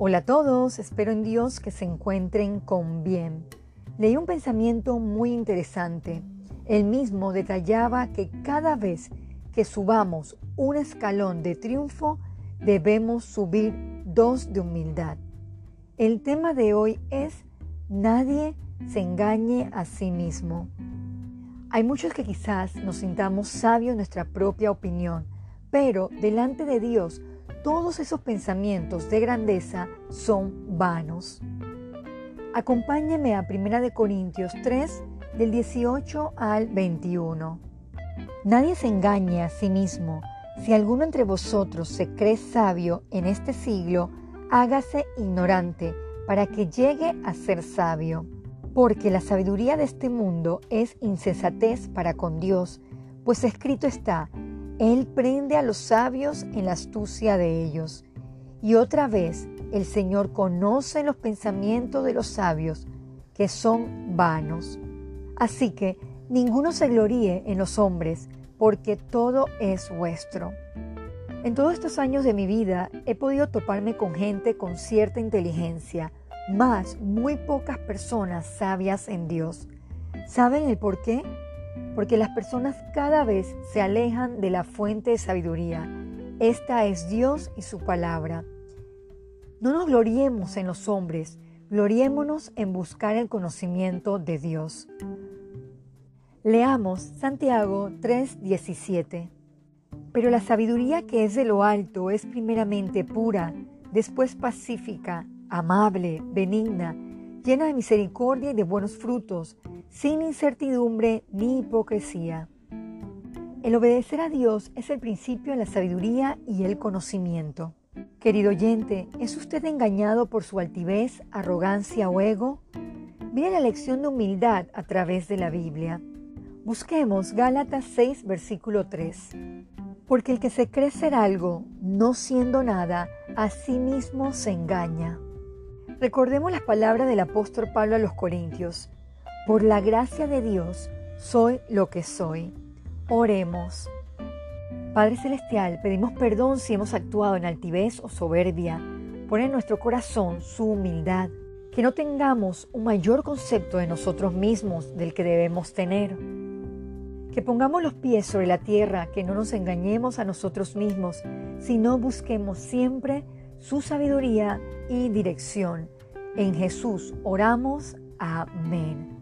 Hola a todos, espero en Dios que se encuentren con bien. Leí un pensamiento muy interesante. El mismo detallaba que cada vez que subamos un escalón de triunfo, debemos subir dos de humildad. El tema de hoy es nadie se engañe a sí mismo. Hay muchos que quizás nos sintamos sabios en nuestra propia opinión, pero delante de Dios todos esos pensamientos de grandeza son vanos. Acompáñeme a 1 Corintios 3, del 18 al 21. Nadie se engañe a sí mismo. Si alguno entre vosotros se cree sabio en este siglo, hágase ignorante para que llegue a ser sabio. Porque la sabiduría de este mundo es insensatez para con Dios, pues escrito está, él prende a los sabios en la astucia de ellos. Y otra vez, el Señor conoce los pensamientos de los sabios, que son vanos. Así que ninguno se gloríe en los hombres, porque todo es vuestro. En todos estos años de mi vida he podido toparme con gente con cierta inteligencia, más muy pocas personas sabias en Dios. ¿Saben el por qué? Porque las personas cada vez se alejan de la fuente de sabiduría. Esta es Dios y su palabra. No nos gloriemos en los hombres, gloriémonos en buscar el conocimiento de Dios. Leamos Santiago 3:17. Pero la sabiduría que es de lo alto es primeramente pura, después pacífica, amable, benigna, llena de misericordia y de buenos frutos, sin incertidumbre ni hipocresía. El obedecer a Dios es el principio de la sabiduría y el conocimiento. Querido oyente, ¿es usted engañado por su altivez, arrogancia o ego? Mire la lección de humildad a través de la Biblia. Busquemos Gálatas 6, versículo 3. Porque el que se cree ser algo, no siendo nada, a sí mismo se engaña. Recordemos las palabras del apóstol Pablo a los Corintios. Por la gracia de Dios soy lo que soy. Oremos. Padre Celestial, pedimos perdón si hemos actuado en altivez o soberbia. Pon en nuestro corazón su humildad. Que no tengamos un mayor concepto de nosotros mismos del que debemos tener. Que pongamos los pies sobre la tierra, que no nos engañemos a nosotros mismos, sino busquemos siempre su sabiduría y dirección. En Jesús oramos. Amén.